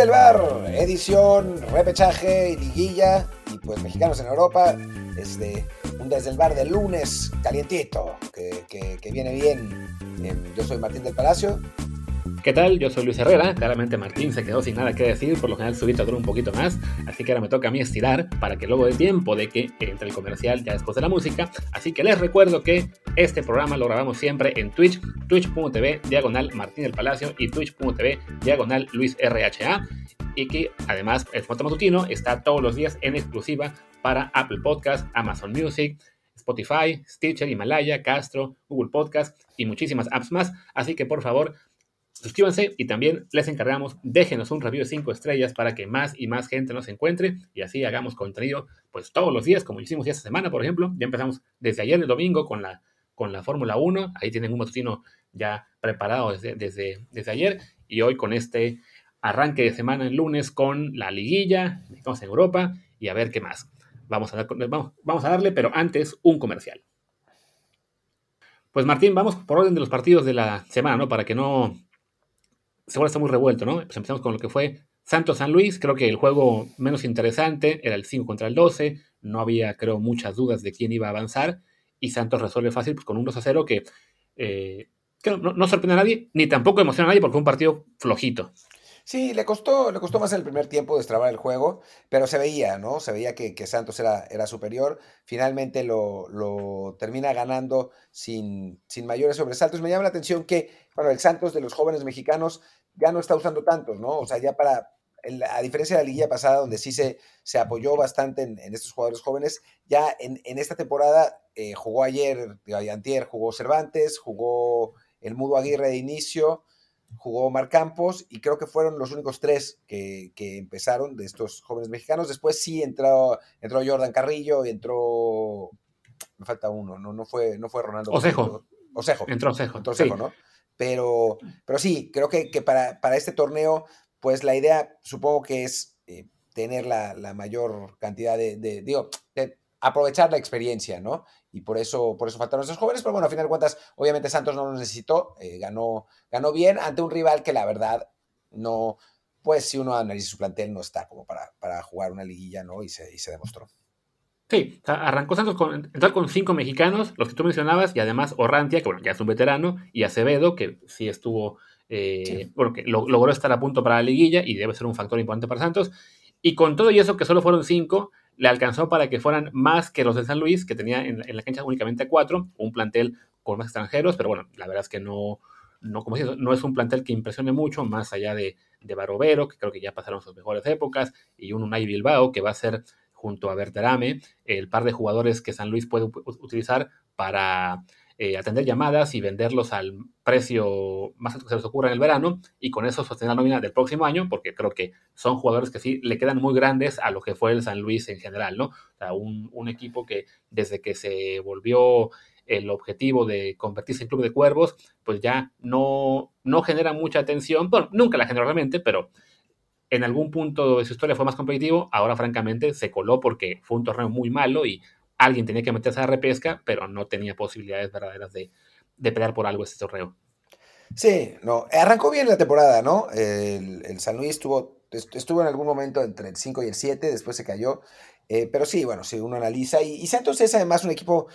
Desde el bar, edición, repechaje liguilla. Y pues mexicanos en Europa, desde un Desde el bar de lunes calientito, que, que viene bien. Em, yo soy Martín del Palacio ¿Qué tal? Yo soy Luis Herrera. Claramente Martín se quedó sin nada que decir, por lo general su duró un poquito más, así que ahora me toca a mí estirar para que luego dé tiempo de que entre el comercial ya después de la música. Así que les recuerdo que este programa lo grabamos siempre en Twitch, twitch.tv diagonal Martín del Palacio y twitch.tv diagonal Luis RHA y que además el formato matutino está todos los días en exclusiva para Apple Podcast, Amazon Music, Spotify, Stitcher, Himalaya, Castro, Google Podcast y muchísimas apps más. Así que por favor Suscríbanse y también les encargamos, déjenos un review de 5 estrellas para que más y más gente nos encuentre y así hagamos contenido pues todos los días, como hicimos esta semana, por ejemplo. Ya empezamos desde ayer, el domingo, con la, con la Fórmula 1. Ahí tienen un matutino ya preparado desde, desde, desde ayer y hoy con este arranque de semana el lunes con la liguilla, estamos en Europa y a ver qué más. Vamos a, vamos, vamos a darle, pero antes un comercial. Pues Martín, vamos por orden de los partidos de la semana, ¿no? Para que no seguro está muy revuelto, ¿no? Pues empezamos con lo que fue Santos San Luis, creo que el juego menos interesante era el 5 contra el 12, no había, creo, muchas dudas de quién iba a avanzar, y Santos resuelve fácil pues, con un 2 a 0 que, eh, no, sorprende a nadie, ni tampoco emociona a nadie porque fue un partido flojito. Sí, le costó, le costó más el primer tiempo destrabar el juego, pero se veía, ¿no? Se veía que, Santos era, era, superior. Finalmente lo, lo termina ganando sin, sin, mayores sobresaltos. Me llama la atención que, bueno, el Santos de los jóvenes mexicanos ya no está usando tantos, ¿no? O sea, ya para, a diferencia de la liguilla pasada, donde sí se, se apoyó bastante en, estos jugadores jóvenes, ya en, esta temporada eh, jugó ayer, antier, jugó Cervantes, jugó el Mudo Aguirre de inicio, jugó Mar Campos y creo que fueron los únicos tres que, empezaron de estos jóvenes mexicanos. Después sí entró, entró Jordan Carrillo y entró, me falta uno, no, no, fue, no fue Ronaldo. Osejo. Osejo. Entró Osejo. Entró Osejo, ¿no? Pero, pero sí, creo que, para, este torneo, pues la idea supongo que es eh, tener la, mayor cantidad de, digo, aprovechar la experiencia, ¿no? Y por eso, por eso faltaron esos jóvenes, pero bueno, a final de cuentas, obviamente Santos no lo necesitó, eh, ganó, ganó bien ante un rival que la verdad no, pues si uno analiza su plantel, no está como para, para jugar una liguilla, ¿no? Y se, y se demostró. Sí, arrancó Santos con, con cinco mexicanos, los que tú mencionabas, y además Orrantia, que bueno, ya es un veterano, y Acevedo, que sí estuvo, eh, bueno, que logró estar a punto para la liguilla y debe ser un factor importante para Santos. Y con todo y eso, que solo fueron cinco, le alcanzó para que fueran más que los de San Luis, que tenía en, la cancha únicamente cuatro, un plantel con más extranjeros, pero bueno, la verdad es que no, no, como no es un plantel que impresione mucho, más allá de, de Barovero, que creo que ya pasaron sus mejores épocas, y un Unai Bilbao, que va a ser junto a Berterame, el par de jugadores que San Luis puede utilizar para eh, atender llamadas y venderlos al precio más alto que se les ocurra en el verano y con eso sostener la nómina del próximo año, porque creo que son jugadores que sí le quedan muy grandes a lo que fue el San Luis en general, ¿no? O sea, un, equipo que desde que se volvió el objetivo de convertirse en club de cuervos, pues ya no, no genera mucha atención, bueno, nunca la generó realmente, pero en algún punto de su historia fue más competitivo, ahora francamente se coló porque fue un torneo muy malo y alguien tenía que meterse a la repesca, pero no tenía posibilidades verdaderas de, pelear por algo este torneo. Sí, no, arrancó bien la temporada, ¿no? El, San Luis estuvo, estuvo en algún momento entre el 5 y el 7, después se cayó, eh, pero sí, bueno, si uno analiza, y, y Santos es además un equipo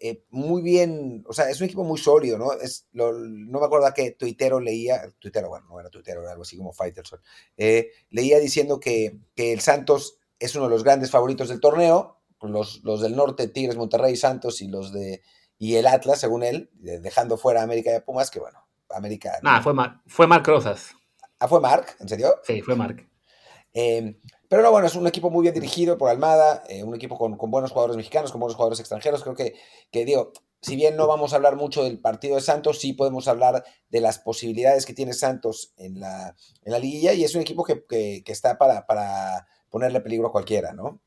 eh, muy bien, o sea, es un equipo muy sólido, ¿no? Es, no me acuerdo a qué tuitero leía, tuitero, bueno, no era tuitero, era algo así como Fighterson, eh, leía diciendo que, que, el Santos es uno de los grandes favoritos del torneo, los, los del norte, Tigres, Monterrey, Santos y los de, y el Atlas, según él, dejando fuera a América y a Pumas, que bueno, América... Nah, fue, fue Marc Rosas. Ah, ¿fue Marc? ¿En serio? Sí, fue Marc. Eh, pero no, bueno, es un equipo muy bien dirigido por Almada, eh, un equipo con, buenos jugadores mexicanos, con buenos jugadores extranjeros. Creo que, que, digo, si bien no vamos a hablar mucho del partido de Santos, sí podemos hablar de las posibilidades que tiene Santos en la, en la liguilla y es un equipo que, que, está para, para ponerle peligro a cualquiera, ¿no?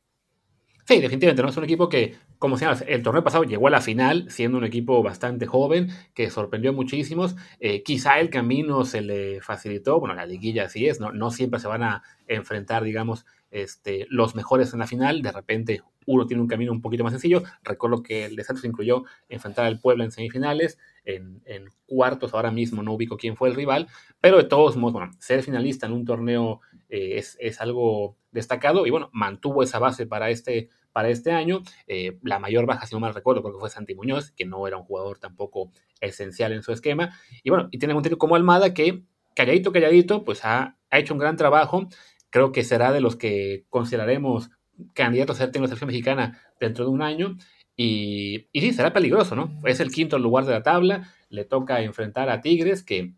Sí, definitivamente, ¿no? Es un equipo que, como señalas, el torneo pasado llegó a la final, siendo un equipo bastante joven, que sorprendió muchísimos. Eh, quizá el camino se le facilitó, bueno, la liguilla así es, ¿no? No siempre se van a enfrentar, digamos, este, los mejores en la final, de repente uno tiene un camino un poquito más sencillo. Recuerdo que el de Santos incluyó enfrentar al Puebla en semifinales, en, cuartos ahora mismo no ubico quién fue el rival, pero de todos modos, bueno, ser finalista en un torneo eh, es, algo destacado y bueno, mantuvo esa base para este, para este año. Eh, la mayor baja, si no mal recuerdo, creo que fue Santi Muñoz, que no era un jugador tampoco esencial en su esquema. Y bueno, y tiene un tipo como Almada que, calladito, calladito, pues ha, ha hecho un gran trabajo. Creo que será de los que consideraremos candidato a ser técnico de selección mexicana dentro de un año. Y, y, sí, será peligroso, ¿no? Es el quinto lugar de la tabla, le toca enfrentar a Tigres, que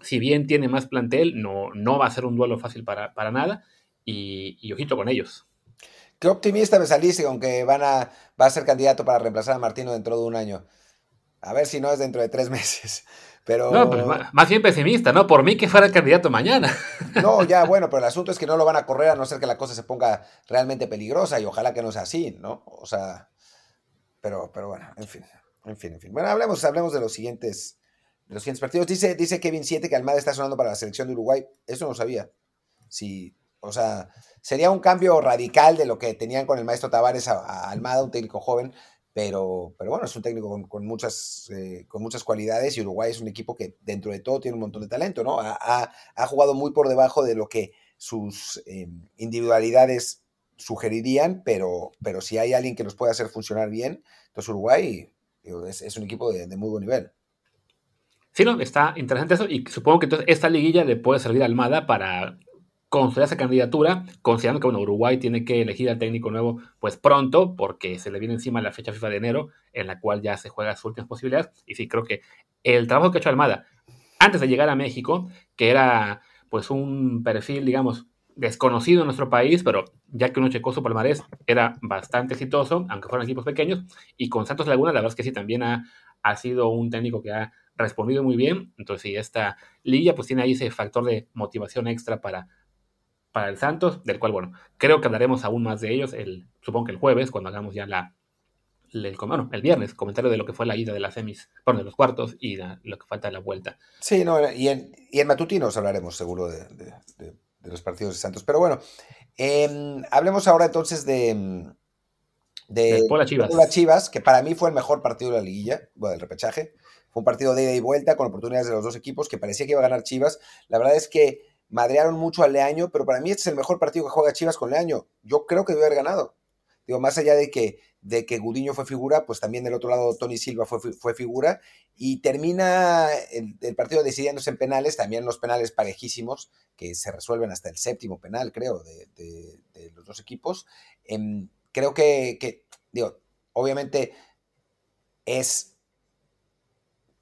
si bien tiene más plantel, no, no va a ser un duelo fácil para, para nada, y, ojito con ellos. Qué optimista me saliste, aunque van a, va a ser candidato para reemplazar a Martino dentro de un año. A ver si no es dentro de tres meses. Pero... No, pues más bien pesimista, ¿no? Por mí que fuera el candidato mañana. No, ya, bueno, pero el asunto es que no lo van a correr a no ser que la cosa se ponga realmente peligrosa y ojalá que no sea así, ¿no? O sea, pero, pero bueno, en fin, en fin, en fin. Bueno, hablemos, hablemos de los siguientes, de los siguientes partidos. Dice, dice Kevin 7 que Almada está sonando para la selección de Uruguay. Eso no sabía. Sí, o sea, sería un cambio radical de lo que tenían con el maestro Tavares a Almada, un técnico joven pero, pero bueno, es un técnico con, muchas, eh, con muchas cualidades y Uruguay es un equipo que dentro de todo tiene un montón de talento, ¿no? Ha, jugado muy por debajo de lo que sus eh, individualidades sugerirían, pero, pero si hay alguien que los puede hacer funcionar bien, entonces Uruguay es, un equipo de, muy buen nivel. Sí, no, está interesante eso y supongo que entonces esta liguilla le puede servir a Almada para construir esa candidatura, considerando que bueno, Uruguay tiene que elegir al técnico nuevo pues pronto, porque se le viene encima la fecha FIFA de enero, en la cual ya se juega sus últimas posibilidades. Y sí, creo que el trabajo que ha hecho Almada antes de llegar a México, que era pues un perfil, digamos, desconocido en nuestro país, pero ya que uno checó su palmarés, era bastante exitoso, aunque fueran equipos pequeños, y con Santos Laguna, la verdad es que sí, también ha, ha sido un técnico que ha respondido muy bien, entonces sí, esta liga pues tiene ahí ese factor de motivación extra para para el Santos, del cual, bueno, creo que hablaremos aún más de ellos, el, supongo que el jueves, cuando hagamos ya la, el, bueno, el viernes, comentario de lo que fue la ida de las semis, bueno, de los cuartos y lo que falta de la vuelta. Sí, no, y en, y en matutinos hablaremos seguro de, los partidos de Santos. Pero bueno, em, hablemos ahora entonces de... De Puebla Chivas. Chivas, que para mí fue el mejor partido de la liguilla, bueno, del repechaje. Fue un partido de ida y vuelta con oportunidades de los dos equipos que parecía que iba a ganar Chivas. La verdad es que madrearon mucho a Leaño, pero para mí este es el mejor partido que juega Chivas con Leaño. Yo creo que debe haber ganado. Digo, más allá de que, de que Gudiño fue figura, pues también del otro lado Tony Silva fue, fue figura. Y termina el, partido decidiéndose en penales, también los penales parejísimos, que se resuelven hasta el séptimo penal, creo, de, los dos equipos. Em, creo que, que, digo, obviamente es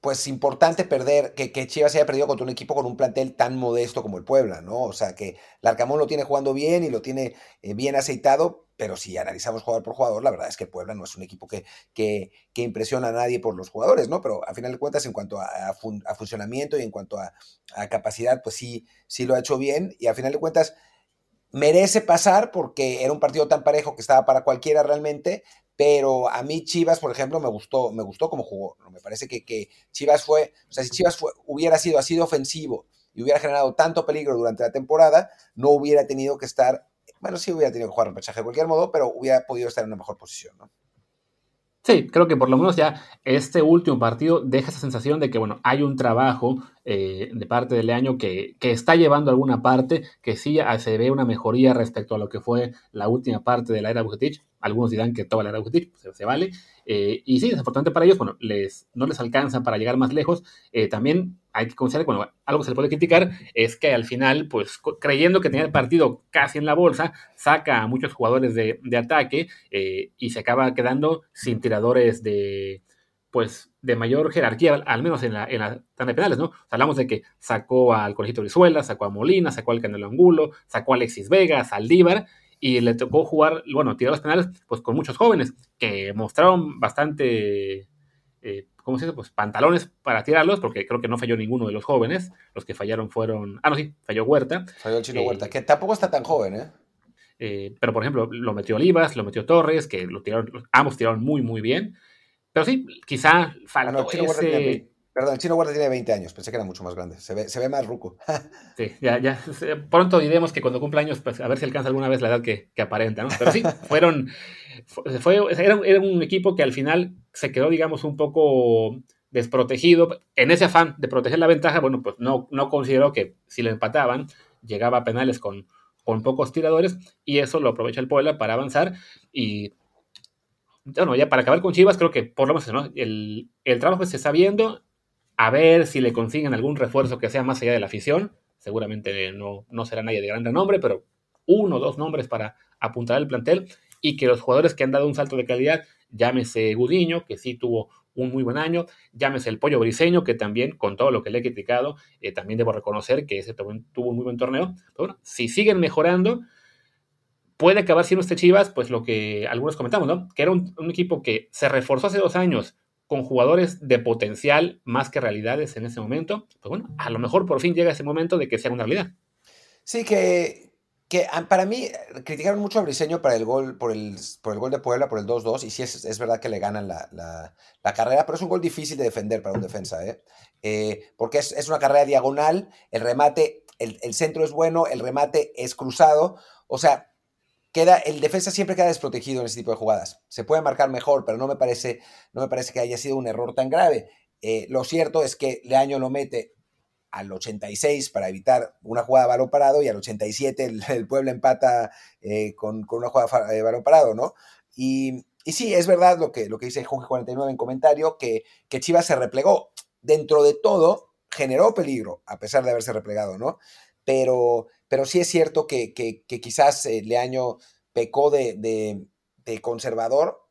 pues importante perder, que, que, Chivas haya perdido contra un equipo con un plantel tan modesto como el Puebla, ¿no? O sea, que el Arcamón lo tiene jugando bien y lo tiene eh, bien aceitado, pero si analizamos jugador por jugador, la verdad es que Puebla no es un equipo que, que, impresiona a nadie por los jugadores, ¿no? Pero a final de cuentas, en cuanto a, funcionamiento y en cuanto a, a, capacidad, pues sí, sí lo ha hecho bien y a final de cuentas merece pasar porque era un partido tan parejo que estaba para cualquiera realmente, pero a mí Chivas, por ejemplo, me gustó, me gustó cómo jugó. Me parece que, que Chivas fue, o sea, si Chivas fue, hubiera sido así de ofensivo y hubiera generado tanto peligro durante la temporada, no hubiera tenido que estar, bueno, sí hubiera tenido que jugar repechaje de cualquier modo, pero hubiera podido estar en una mejor posición, ¿no? Sí, creo que por lo menos ya este último partido deja esa sensación de que, bueno, hay un trabajo eh, de parte del año que, que, está llevando alguna parte, que sí se ve una mejoría respecto a lo que fue la última parte de la era Bucetich, algunos dirán que toda la era pues, se, vale. Eh, y sí, desafortunadamente para ellos, bueno, les, no les alcanza para llegar más lejos. Eh, también hay que considerar, bueno, algo que se le puede criticar es que al final, pues creyendo que tenía el partido casi en la bolsa, saca a muchos jugadores de, ataque eh, y se acaba quedando sin tiradores de, pues, de mayor jerarquía, al menos en la, en la tanda de penales, ¿no? hablamos de que sacó al Colegito Brizuela, sacó a Molina, sacó al Canelo Angulo, sacó a Alexis Vega, a Saldívar, y le tocó jugar, bueno, tirar los penales, pues con muchos jóvenes que mostraron bastante, eh, ¿cómo se dice? Pues pantalones para tirarlos, porque creo que no falló ninguno de los jóvenes. Los que fallaron fueron, ah, no, sí, falló Huerta. Falló el chino eh, Huerta, que tampoco está tan joven, ¿eh? ¿eh? pero, por ejemplo, lo metió Olivas, lo metió Torres, que lo tiraron, ambos tiraron muy, muy bien. Pero sí, quizá faltó ese... Perdón, el chino guarda tiene 20 años, pensé que era mucho más grande. Se ve, se ve más ruco. sí, ya, ya. Pronto diremos que cuando cumpla años, pues a ver si alcanza alguna vez la edad que, que aparenta, ¿no? Pero sí, fueron. Fue, era, era, un equipo que al final se quedó, digamos, un poco desprotegido. En ese afán de proteger la ventaja, bueno, pues no, no consideró que si le empataban, llegaba a penales con, con pocos tiradores, y eso lo aprovecha el Puebla para avanzar. Y bueno, ya para acabar con Chivas, creo que por lo menos ¿no? el, el trabajo se está viendo a ver si le consiguen algún refuerzo que sea más allá de la afición. Seguramente no, no será nadie de gran nombre, pero uno o dos nombres para apuntar al plantel y que los jugadores que han dado un salto de calidad, llámese Gudiño, que sí tuvo un muy buen año, llámese el Pollo Briseño, que también, con todo lo que le he criticado, eh, también debo reconocer que ese tuvo un muy buen torneo. Si siguen mejorando, puede acabar siendo este Chivas, pues lo que algunos comentamos, ¿no? Que era un equipo que se reforzó hace dos años, con jugadores de potencial más que realidades en ese momento, pues bueno, a lo mejor por fin llega ese momento de que sea una realidad. Sí, que, que ah, para mí criticaron mucho a Briseño para el gol, por el, por el gol de Puebla, por el 2-2, y sí es, es, verdad que le ganan la, la, la, carrera, pero es un gol difícil de defender para un defensa, ¿eh? Eh, porque es, es, una carrera diagonal, el remate, el, el centro es bueno, el remate es cruzado, o sea, queda, el defensa siempre queda desprotegido en ese tipo de jugadas. Se puede marcar mejor, pero no me parece, no me parece que haya sido un error tan grave. Eh, lo cierto es que Leaño lo mete al 86 para evitar una jugada de balón parado y al 87 el, el pueblo empata eh, con, con, una jugada de balón parado, ¿no? Y, y, sí, es verdad lo que, lo que dice Jorge 49 en comentario, que, que Chivas se replegó. Dentro de todo, generó peligro, a pesar de haberse replegado, ¿no? Pero, pero sí es cierto que, que, quizás eh, Leaño pecó de, de, conservador.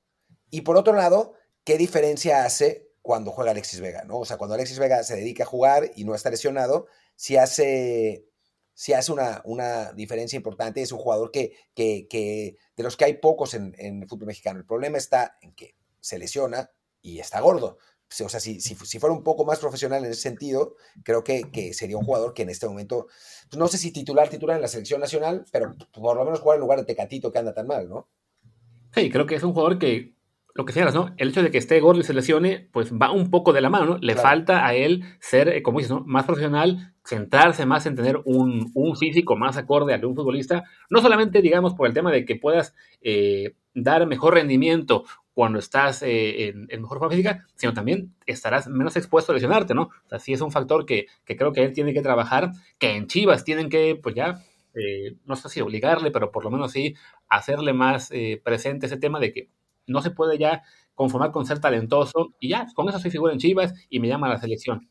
Y por otro lado, ¿qué diferencia hace cuando juega Alexis Vega? ¿no? O sea, cuando Alexis Vega se dedica a jugar y no está lesionado, sí hace, sí hace una, una diferencia importante. Es un jugador que, que, que de los que hay pocos en, en el fútbol mexicano. El problema está en que se lesiona y está gordo o sea, si, si, si, fuera un poco más profesional en ese sentido, creo que, que, sería un jugador que en este momento, pues no sé si titular, titular en la selección nacional, pero por lo menos jugar en lugar de Tecatito que anda tan mal, ¿no? Sí, creo que es un jugador que, lo que señalas, ¿no? El hecho de que esté gordo y se lesione, pues va un poco de la mano, ¿no? Le claro. falta a él ser, eh, como dices, ¿no? Más profesional, centrarse más en tener un, un, físico más acorde al de un futbolista, no solamente, digamos, por el tema de que puedas eh, dar mejor rendimiento cuando estás eh, en, en, mejor forma física, sino también estarás menos expuesto a lesionarte, ¿no? O es un factor que, que creo que él tiene que trabajar, que en Chivas tienen que, pues ya, eh, no sé si obligarle, pero por lo menos sí hacerle más eh, presente ese tema de que no se puede ya conformar con ser talentoso y ya, con eso soy figura en Chivas y me llama a la selección.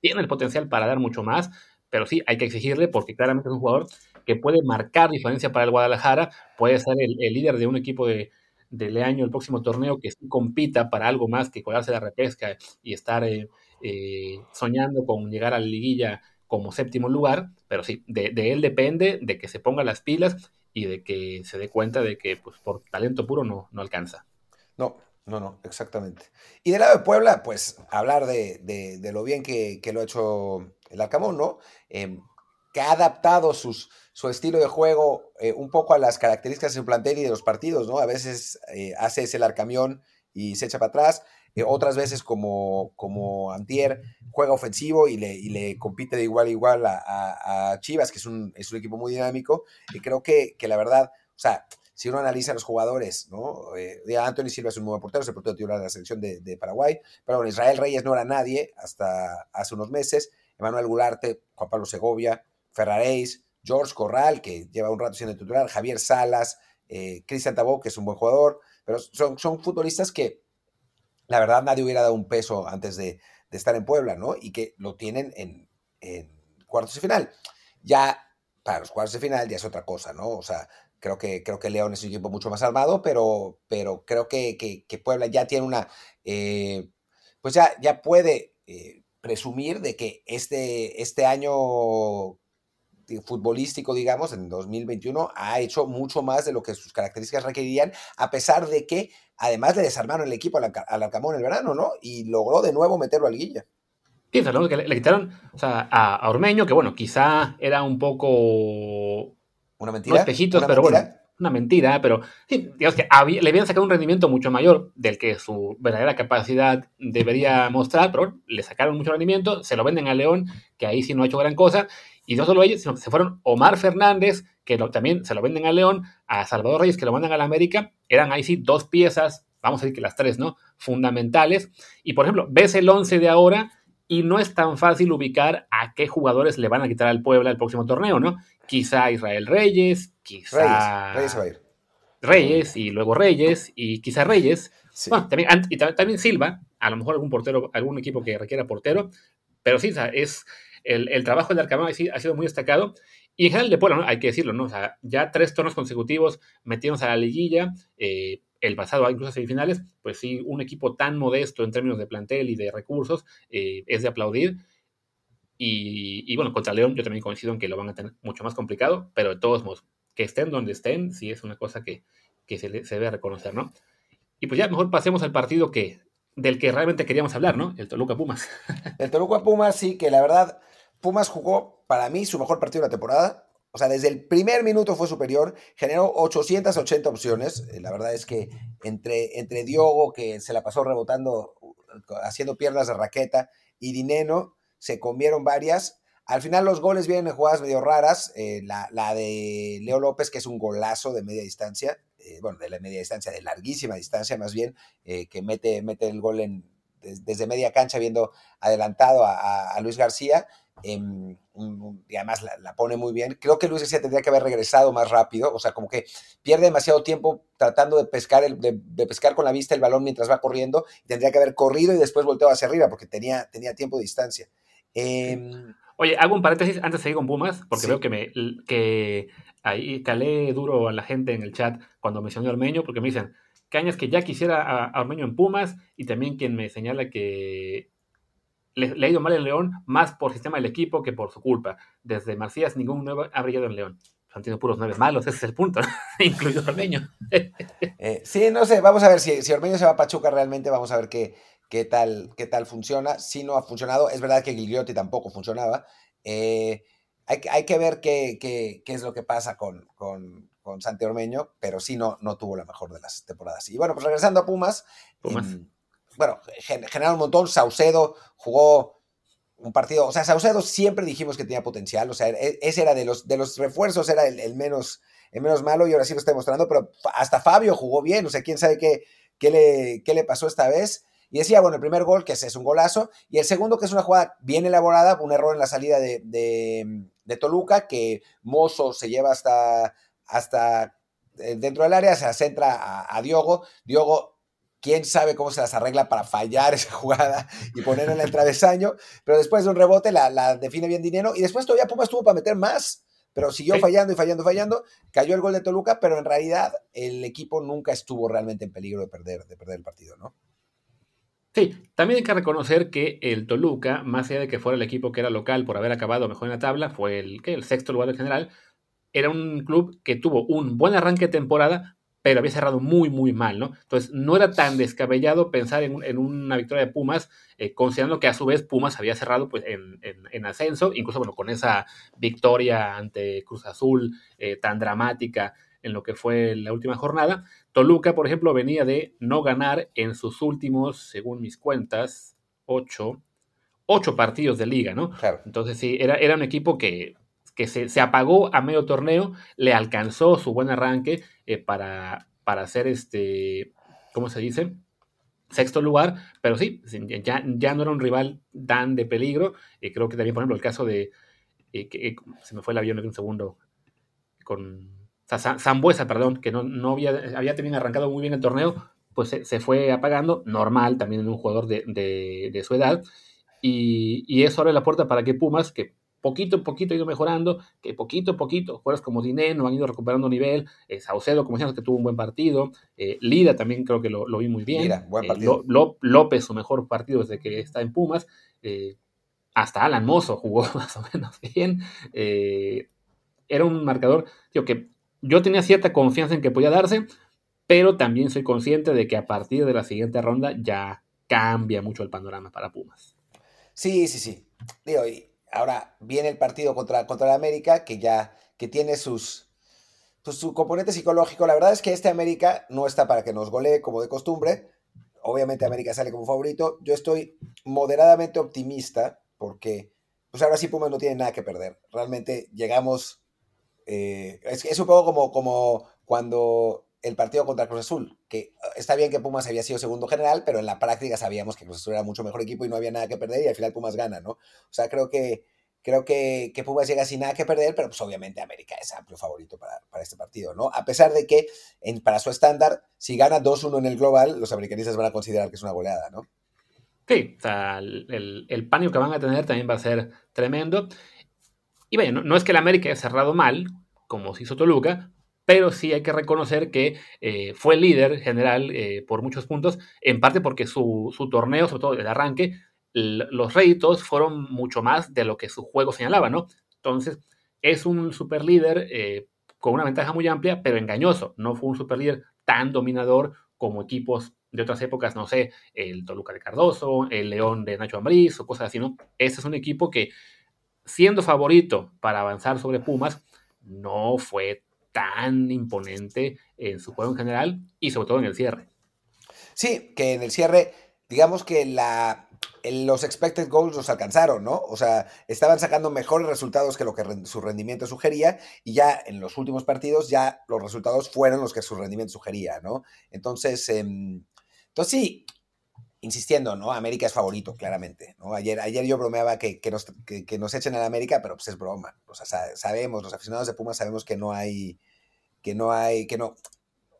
Tiene el potencial para dar mucho más, pero sí hay que exigirle porque claramente es un jugador que puede marcar diferencia para el Guadalajara, puede ser el líder de un equipo de, de Leaño el próximo torneo que sí compita para algo más que colarse la repesca y estar eh, eh, soñando con llegar a la liguilla como séptimo lugar, pero sí, de, él depende de que se ponga las pilas y de que se dé cuenta de que pues, por talento puro no, no alcanza. No, no, no, exactamente. Y del lado de Puebla, pues hablar de, de, lo bien que, lo ha hecho el Arcamón, ¿no? Eh, que ha adaptado sus, su estilo de juego eh, un poco a las características de su plantel y de los partidos, ¿no? A veces eh, hace ese larcamión y se echa para atrás, eh, otras veces como, como Antier juega ofensivo y le, y le compite de igual a igual a, a, Chivas, que es un, es un equipo muy dinámico, y creo que, que la verdad, o sea, si uno analiza a los jugadores, ¿no? Eh, Anthony Silva es un nuevo portero, es el portero titular de la selección de, de, Paraguay, pero bueno, Israel Reyes no era nadie hasta hace unos meses, Emanuel Gularte, Juan Pablo Segovia, Ferraréis, George Corral, que lleva un rato siendo titular, Javier Salas, eh, Cristian Tabó, que es un buen jugador, pero son, futbolistas que la verdad nadie hubiera dado un peso antes de, estar en Puebla, ¿no? Y que lo tienen en, cuartos de final. Ya para los cuartos de final ya es otra cosa, ¿no? O sea, creo que, creo que León es un equipo mucho más armado, pero, pero creo que Puebla ya tiene una, eh, pues ya, ya puede eh, presumir de que este, este año futbolístico, digamos, en 2021, ha hecho mucho más de lo que sus características requerirían, a pesar de que además le desarmaron el equipo al, al Arcamón el verano, ¿no? Y logró de nuevo meterlo a liguilla. Sí, ¿no? que le, le, quitaron o sea, a, a, Ormeño, que bueno, quizá era un poco... Una mentira. espejitos, pero mentira? bueno. una mentira, pero sí, digamos que le habían sacado un rendimiento mucho mayor del que su verdadera capacidad debería mostrar, pero le sacaron mucho rendimiento, se lo venden a León, que ahí sí no ha hecho gran cosa, y no solo ellos, sino que se fueron Omar Fernández, que también se lo venden a León, a Salvador Reyes, que lo mandan a la América, eran ahí sí dos piezas, vamos a decir que las tres, ¿no? Fundamentales, y por ejemplo, ves el 11 de ahora, y no es tan fácil ubicar a qué jugadores le van a quitar al Puebla el próximo torneo, ¿no? Quizá Israel Reyes, quizá Reyes, Reyes, Reyes y luego Reyes y quizá Reyes. Bueno, también, y también Silva, a lo mejor algún portero, algún equipo que requiera portero, pero sí, es el, trabajo del Arcamón ha sido muy destacado. Y en general de Puebla, ¿no? hay que decirlo, ¿no? O sea, ya tres torneos consecutivos metidos a la liguilla, eh, el pasado incluso a semifinales, pues sí, un equipo tan modesto en términos de plantel y de recursos eh, es de aplaudir. Y, bueno, contra León yo también coincido en que lo van a tener mucho más complicado, pero de todos modos, que estén donde estén, sí es una cosa que, se, debe reconocer, ¿no? Y pues ya mejor pasemos al partido que, del que realmente queríamos hablar, ¿no? El Toluca Pumas. El Toluca Pumas, sí, que la verdad, Pumas jugó para mí su mejor partido de la temporada. O sea, desde el primer minuto fue superior, generó 880 opciones. Eh, la verdad es que entre, entre Diogo, que se la pasó rebotando, haciendo piernas de raqueta, y Dineno, se comieron varias. Al final los goles vienen en jugadas medio raras. Eh, la, de Leo López, que es un golazo de media distancia, eh, bueno, de la media distancia, de larguísima distancia más bien, que mete, mete el gol en, desde media cancha, viendo adelantado a Luis García. Em, y además la, pone muy bien. Creo que Luis García tendría que haber regresado más rápido, o sea, como que pierde demasiado tiempo tratando de pescar, el, de, pescar con la vista el balón mientras va corriendo, tendría que haber corrido y después volteado hacia arriba porque tenía, tenía tiempo de distancia. Em, Oye, hago un paréntesis antes de seguir con Pumas, porque veo que me que ahí calé duro a la gente en el chat cuando mencioné Ormeño, porque me dicen, Cañas que ya quisiera a, Ormeño en Pumas, y también quien me señala que le, ha ido mal en León más por sistema del equipo que por su culpa. Desde Macías ningún nuevo ha brillado en León. Han tenido puros nueve malos, ese es el punto, incluido Ormeño. Eh, sí, no sé, vamos a ver si, si Ormeño se va a Pachuca realmente, vamos a ver qué, qué, tal, qué tal funciona. Si no ha funcionado, es verdad que Gigliotti tampoco funcionaba. Eh, hay, hay, que ver qué, qué, qué, es lo que pasa con, con, con Santi Ormeño, pero sí no, no tuvo la mejor de las temporadas. Y bueno, pues regresando a Pumas. Pumas. Em, bueno, generaron un montón. Saucedo jugó un partido, o sea, Saucedo siempre dijimos que tenía potencial, o sea, e, ese era de los, de los refuerzos, era el, menos, el menos malo y ahora sí lo está demostrando, pero hasta Fabio jugó bien, o sea, quién sabe qué, qué, le, qué le pasó esta vez. Y decía, bueno, el primer gol, que es, un golazo, y el segundo, que es una jugada bien elaborada, un error en la salida de, de, Toluca, que Mozo se lleva hasta, hasta eh, dentro del área, se centra a, a Diogo. Diogo quién sabe cómo se las arregla para fallar esa jugada y ponerla en el travesaño, pero después de un rebote la, define bien dinero y después todavía Pumas tuvo para meter más, pero siguió fallando y fallando, fallando, cayó el gol de Toluca, pero en realidad el equipo nunca estuvo realmente en peligro de perder, de perder el partido, ¿no? Sí, también hay que reconocer que el Toluca, más allá de que fuera el equipo que era local por haber acabado mejor en la tabla, fue el, el sexto lugar en general, era un club que tuvo un buen arranque de temporada, pero había cerrado muy, muy mal, ¿no? Entonces, no era tan descabellado pensar en, una victoria de Pumas, eh, considerando que a su vez Pumas había cerrado pues, en, ascenso, incluso, bueno, con esa victoria ante Cruz Azul eh, tan dramática en lo que fue la última jornada. Toluca, por ejemplo, venía de no ganar en sus últimos, según mis cuentas, ocho, ocho partidos de liga, ¿no? Claro. Entonces, sí, era, era un equipo que que se, apagó a medio torneo, le alcanzó su buen arranque eh, para, para hacer este, ¿cómo se dice? Sexto lugar, pero sí, ya, ya no era un rival tan de peligro. Eh, creo que también, por ejemplo, el caso de, eh, que se me fue el avión en un segundo, con Zambuesa, perdón, que no, no había, había también arrancado muy bien el torneo, pues se, fue apagando, normal también en un jugador de, su edad, y, y, eso abre la puerta para que Pumas, que poquito a poquito ha ido mejorando, que poquito a poquito, jugadores como Dineno han ido recuperando nivel, eh, Saucedo, como decíamos, que tuvo un buen partido, eh, Lida también creo que lo, vi muy bien, buen eh, partido. López, su mejor partido desde que está en Pumas, eh, hasta Alan Mozo jugó más o menos bien, era un marcador, digo, que yo tenía cierta confianza en que podía darse, pero también soy consciente de que a partir de la siguiente ronda ya cambia mucho el panorama para Pumas. Sí, sí, sí. Ahora viene el partido contra, contra América, que ya que tiene sus, pues, su componente psicológico. La verdad es que este América no está para que nos golee como de costumbre. Obviamente América sale como favorito. Yo estoy moderadamente optimista porque pues ahora sí Pumas no tiene nada que perder. Realmente llegamos... Eh, es, es un poco como, como cuando el partido contra Cruz Azul, que está bien que Pumas había sido segundo general, pero en la práctica sabíamos que Cruz Azul era mucho mejor equipo y no había nada que perder y al final Pumas gana, ¿no? O sea, creo que creo que, que Pumas llega sin nada que perder, pero pues obviamente América es amplio favorito para, para este partido, ¿no? A pesar de que en, para su estándar, si gana 2-1 en el global, los americanistas van a considerar que es una goleada, ¿no? Sí, o sea, el, el, pánico que van a tener también va a ser tremendo. Y bueno, no, no es que el América haya cerrado mal, como se hizo Toluca, pero sí hay que reconocer que eh, fue líder general eh, por muchos puntos, en parte porque su, su, torneo, sobre todo el arranque, los réditos fueron mucho más de lo que su juego señalaba, ¿no? Entonces, es un super líder eh, con una ventaja muy amplia, pero engañoso. No fue un super líder tan dominador como equipos de otras épocas, no sé, el Toluca de Cardoso, el León de Nacho Ambriz o cosas así, ¿no? Este es un equipo que, siendo favorito para avanzar sobre Pumas, no fue tan imponente en su juego en general y sobre todo en el cierre. Sí, que en el cierre, digamos que los expected goals los alcanzaron, ¿no? O sea, estaban sacando mejores resultados que lo que su rendimiento sugería y ya en los últimos partidos ya los resultados fueron los que su rendimiento sugería, ¿no? Entonces, eh, entonces sí, insistiendo, ¿no? América es favorito, claramente, ¿no? Ayer, ayer yo bromeaba que, que nos, que, que, nos echen a la América, pero pues es broma. O sea, sabemos, los aficionados de Pumas sabemos que no hay, que no hay, que no,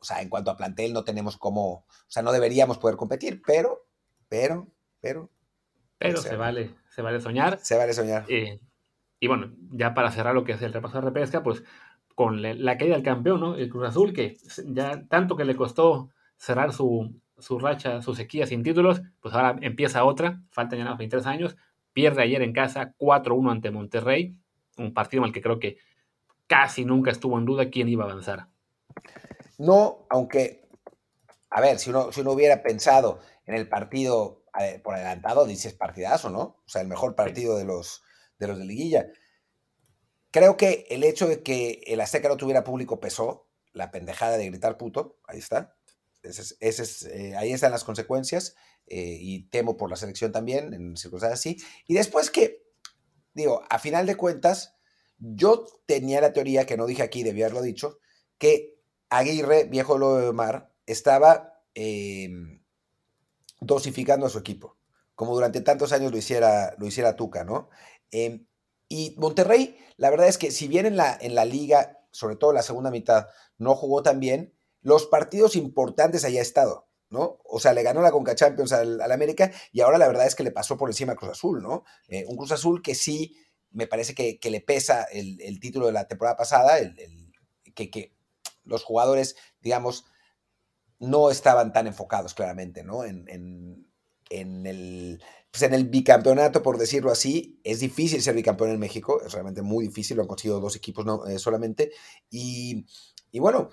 o sea, en cuanto a plantel no tenemos como, o sea, no deberíamos poder competir, pero, pero, pero. Pero se vale, se vale soñar. Se vale soñar. Eh, y bueno, ya para cerrar lo que es el repaso de repesca, pues con la caída del campeón, ¿no? El Cruz Azul, que ya tanto que le costó cerrar su, su racha, su sequía sin títulos, pues ahora empieza otra, faltan ya 23 años, pierde ayer en casa 4-1 ante Monterrey, un partido en el que creo que casi nunca estuvo en duda quién iba a avanzar. No, aunque, a ver, si uno, si uno hubiera pensado en el partido ver, por adelantado, dices partidazo, ¿no? O sea, el mejor partido de los de, los de liguilla. Creo que el hecho de que el Azteca no tuviera público pesó, la pendejada de gritar puto, ahí está, ese es, ese es, eh, ahí están las consecuencias eh, y temo por la selección también en circunstancias así. Y después que, digo, a final de cuentas, yo tenía la teoría, que no dije aquí, debía haberlo dicho, que Aguirre, viejo lo de Mar, estaba eh, dosificando a su equipo, como durante tantos años lo hiciera, lo hiciera Tuca, ¿no? Eh, y Monterrey, la verdad es que si bien en la, en la liga, sobre todo la segunda mitad, no jugó tan bien, los partidos importantes haya estado, ¿no? O sea, le ganó la Conca Champions al, América y ahora la verdad es que le pasó por encima a Cruz Azul, ¿no? Eh, un Cruz Azul que sí me parece que, le pesa el, título de la temporada pasada, el, que, los jugadores, digamos, no estaban tan enfocados claramente, ¿no? Pues en el bicampeonato, por decirlo así, es difícil ser bicampeón en México, es realmente muy difícil, lo han conseguido dos equipos no, eh, solamente, y bueno,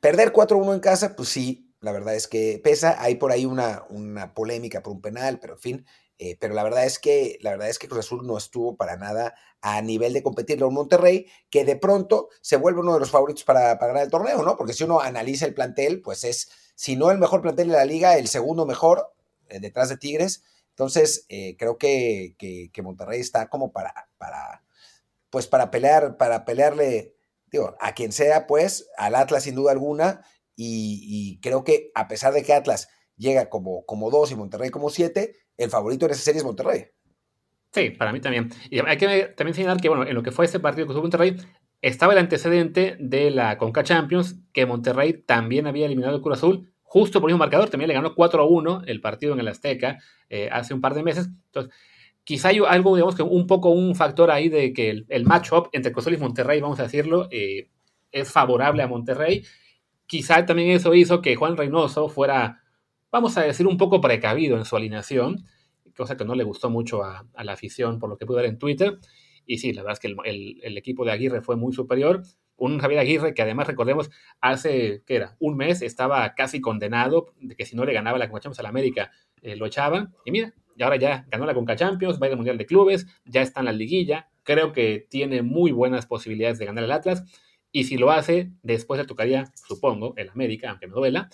Perder 4-1 en casa, pues sí, la verdad es que pesa. Hay por ahí una, una polémica por un penal, pero en fin. Eh, pero la verdad es que la verdad es que Cruz Azul no estuvo para nada a nivel de competirle a un Monterrey que de pronto se vuelve uno de los favoritos para, para, ganar el torneo, ¿no? Porque si uno analiza el plantel, pues es, si no el mejor plantel de la liga, el segundo mejor eh, detrás de Tigres. Entonces, eh, creo que, que, que, Monterrey está como para, para, pues para pelear, para pelearle digo, a quien sea, pues, al Atlas sin duda alguna, y, creo que a pesar de que Atlas llega como, como dos y Monterrey como siete, el favorito en esa serie es Monterrey. Sí, para mí también. Y hay que también señalar que, bueno, en lo que fue ese partido con Monterrey, estaba el antecedente de la Conca Champions, que Monterrey también había eliminado el Cruz Azul, justo por el mismo marcador, también le ganó 4 a 1 el partido en el Azteca eh, hace un par de meses. Entonces, quizá hay algo, digamos que un poco un factor ahí de que el, el match-up entre Cruz y Monterrey, vamos a decirlo, eh, es favorable a Monterrey. Quizá también eso hizo que Juan Reynoso fuera, vamos a decir, un poco precavido en su alineación, cosa que no le gustó mucho a, la afición por lo que pude ver en Twitter. Y sí, la verdad es que el, equipo de Aguirre fue muy superior. Un Javier Aguirre que además, recordemos, hace, ¿qué era? Un mes estaba casi condenado de que si no le ganaba la Copa a la América, eh, lo echaban. Y mira, y ahora ya ganó la Conca Champions, va a ir al Mundial de Clubes, ya está en la liguilla, creo que tiene muy buenas posibilidades de ganar el Atlas y si lo hace, después le tocaría, supongo, el América, aunque me duela.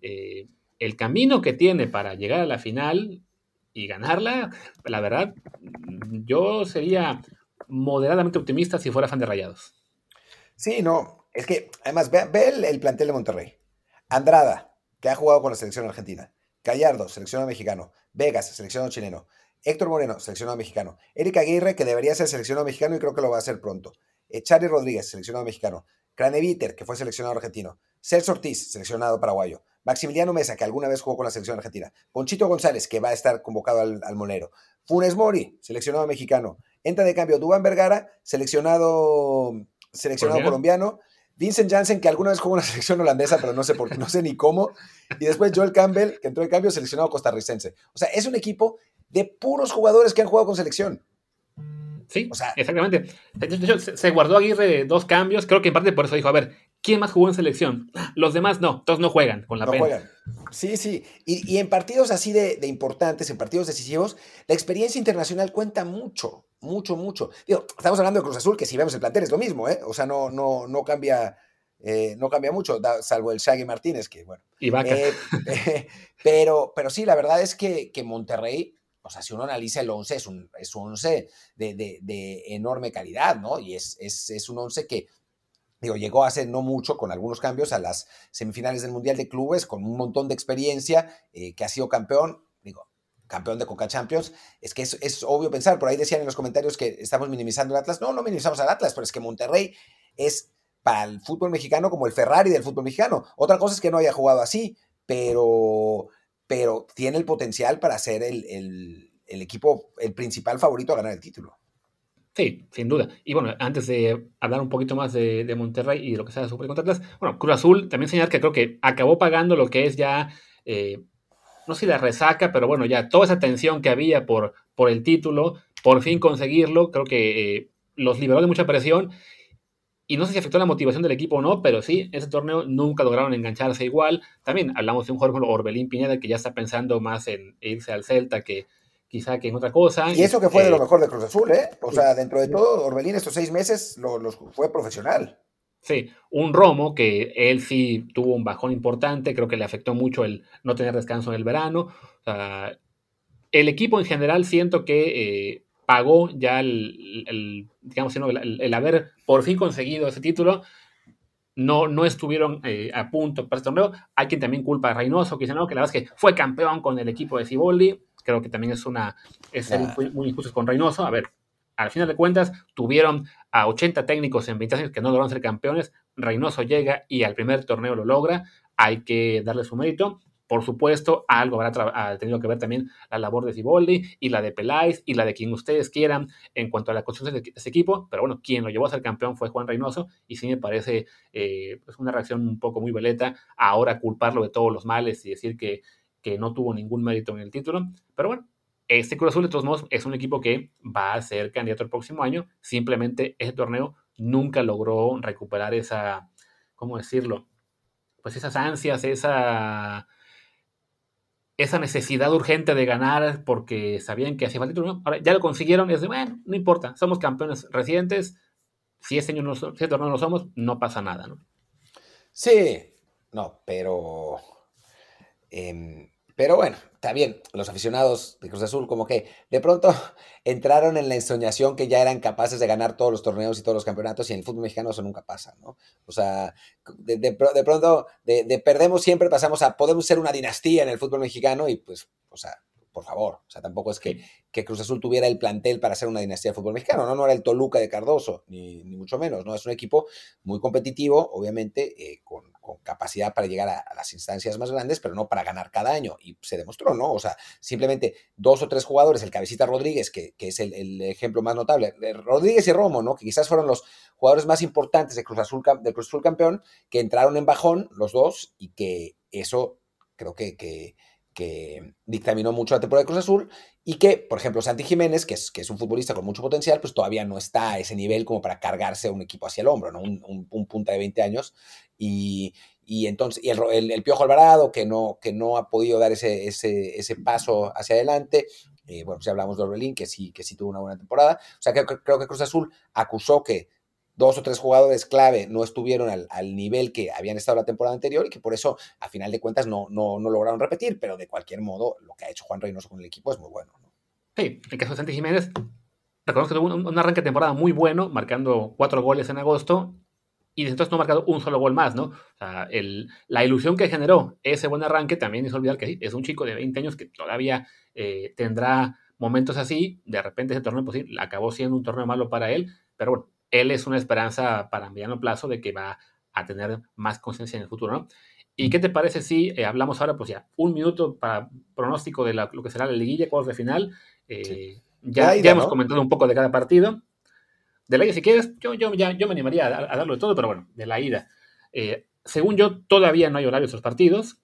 Eh, el camino que tiene para llegar a la final y ganarla, la verdad, yo sería moderadamente optimista si fuera fan de Rayados. Sí, no, es que además ve, el, plantel de Monterrey. Andrada, que ha jugado con la selección argentina. Gallardo, seleccionado mexicano. Vegas, seleccionado chileno. Héctor Moreno, seleccionado mexicano. Erika Aguirre, que debería ser seleccionado mexicano y creo que lo va a hacer pronto. Eh, Charlie Rodríguez, seleccionado mexicano. Craneviter, que fue seleccionado argentino. Celso Ortiz, seleccionado paraguayo. Maximiliano Mesa, que alguna vez jugó con la selección argentina. Ponchito González, que va a estar convocado al, al Monero. Funes Mori, seleccionado mexicano. Entra de cambio Dubán Vergara, seleccionado, seleccionado colombiano. Vincent Janssen, que alguna vez jugó en la selección holandesa, pero no sé por no sé ni cómo. Y después Joel Campbell, que entró de cambio, seleccionado costarricense. O sea, es un equipo de puros jugadores que han jugado con selección. Sí, o sea, exactamente. De hecho, se guardó Aguirre dos cambios. Creo que en parte por eso dijo, a ver, ¿quién más jugó en selección? Los demás no, todos no juegan con la no Juegan. Sí, sí. Y, en partidos así de, importantes, en partidos decisivos, la experiencia internacional cuenta mucho, mucho, mucho. Digo, estamos hablando de Cruz Azul, que si vemos el plantel es lo mismo, ¿eh? O sea, no, no, no cambia. Eh, no cambia mucho, salvo el Shaggy Martínez, que bueno. Y vaca. Eh, pero, pero sí, la verdad es que, que Monterrey o sea, si uno analiza el 11, es un, es 11 de, enorme calidad, ¿no? Y es, es, un 11 que, digo, llegó hace no mucho, con algunos cambios, a las semifinales del Mundial de Clubes, con un montón de experiencia, eh, que ha sido campeón, digo, campeón de Coca Champions. Es que es, obvio pensar, por ahí decían en los comentarios que estamos minimizando el Atlas. No, no minimizamos al Atlas, pero es que Monterrey es para el fútbol mexicano como el Ferrari del fútbol mexicano. Otra cosa es que no haya jugado así, pero pero tiene el potencial para ser el, equipo, el principal favorito a ganar el título. Sí, sin duda. Y bueno, antes de hablar un poquito más de, Monterrey y de lo que sea Super contra bueno, Cruz Azul, también señalar que creo que acabó pagando lo que es ya, eh, no sé si la resaca, pero bueno, ya toda esa tensión que había por, por el título, por fin conseguirlo, creo que eh, los liberó de mucha presión y no sé si afectó la motivación del equipo o no, pero sí, ese torneo nunca lograron engancharse igual. También hablamos de un jugador como Orbelín Piñeda que ya está pensando más en irse al Celta que quizá que en otra cosa. Y eso que fue de lo eh, mejor de Cruz Azul, ¿eh? O sea, dentro de todo, Orbelín estos seis meses los fue profesional. Sí, un Romo que él sí tuvo un bajón importante, creo que le afectó mucho el no tener descanso en el verano. El equipo en general siento que eh, pagó ya el, digamos, el, haber por fin conseguido ese título. No, no estuvieron eh, a punto para este torneo. Hay quien también culpa a Reynoso, que dice, no, que la verdad es que fue campeón con el equipo de Ciboldi. Creo que también es una es muy, injusto con Reynoso. A ver, al final de cuentas, tuvieron a 80 técnicos en 20 años que no lograron ser campeones. Reynoso llega y al primer torneo lo logra. Hay que darle su mérito. Por supuesto, algo habrá tenido que ver también la labor de Ciboldi y la de Peláez y la de quien ustedes quieran en cuanto a la construcción de ese equipo, pero bueno, quien lo llevó a ser campeón fue Juan Reynoso y sí me parece eh, pues una reacción un poco muy veleta ahora culparlo de todos los males y decir que, que no tuvo ningún mérito en el título, pero bueno, este Cruz Azul de todos modos es un equipo que va a ser candidato el próximo año, simplemente ese torneo nunca logró recuperar esa, ¿cómo decirlo? Pues esas ansias, esa esa necesidad urgente de ganar porque sabían que hacía falta ¿no? Ahora ya lo consiguieron y es de, bueno, no importa, somos campeones recientes, si ese año no, si este no lo somos, no pasa nada, ¿no? Sí, no, pero... Em, pero bueno, está bien, los aficionados de Cruz Azul como que de pronto entraron en la ensoñación que ya eran capaces de ganar todos los torneos y todos los campeonatos y en el fútbol mexicano eso nunca pasa, ¿no? O sea, de, pronto de, perdemos siempre pasamos a podemos ser una dinastía en el fútbol mexicano y pues, o sea, por favor, o sea, tampoco es que, que, Cruz Azul tuviera el plantel para ser una dinastía de fútbol mexicano, no, no era el Toluca de Cardoso, ni, ni mucho menos, ¿no? Es un equipo muy competitivo, obviamente, eh, con con capacidad para llegar a, las instancias más grandes, pero no para ganar cada año. Y se demostró, ¿no? O sea, simplemente dos o tres jugadores, el Cabecita Rodríguez, que, es el, ejemplo más notable, Rodríguez y Romo, ¿no? Que quizás fueron los jugadores más importantes de Cruz Azul, de Cruz Azul campeón, que entraron en bajón los dos y que eso creo que, que que dictaminó mucho la temporada de Cruz Azul y que, por ejemplo, Santi Jiménez, que es, que es un futbolista con mucho potencial, pues todavía no está a ese nivel como para cargarse un equipo hacia el hombro, ¿no? Un, un, punta de 20 años. Y, y entonces, y el, el, Piojo Alvarado, que no, que no ha podido dar ese, ese, ese paso hacia adelante. Eh, bueno, pues ya hablamos de Orbelín, que sí, que sí tuvo una buena temporada. O sea, que, creo que Cruz Azul acusó que dos o tres jugadores clave no estuvieron al, nivel que habían estado la temporada anterior y que por eso, a final de cuentas, no, no, no lograron repetir, pero de cualquier modo, lo que ha hecho Juan Reynoso con el equipo es muy bueno. ¿no? Sí, el caso de Santi Jiménez, reconozco que tuvo un, arranque de temporada muy bueno, marcando cuatro goles en agosto, y entonces no ha marcado un solo gol más, ¿no? O sea, el, la ilusión que generó ese buen arranque también es olvidar que es un chico de 20 años que todavía eh, tendrá momentos así, de repente ese torneo pues, sí, acabó siendo un torneo malo para él, pero bueno, él es una esperanza para mediano plazo de que va a tener más conciencia en el futuro, ¿no? ¿Y qué te parece si eh, hablamos ahora, pues ya, un minuto para pronóstico de lo que será la liguilla, cuartos de final? Eh, ya, ya hemos comentado un poco de cada partido. De la ida, si quieres, yo, yo, ya, yo me animaría a, darlo de todo, pero bueno, de la ida. Eh, según yo, todavía no hay horarios de los partidos.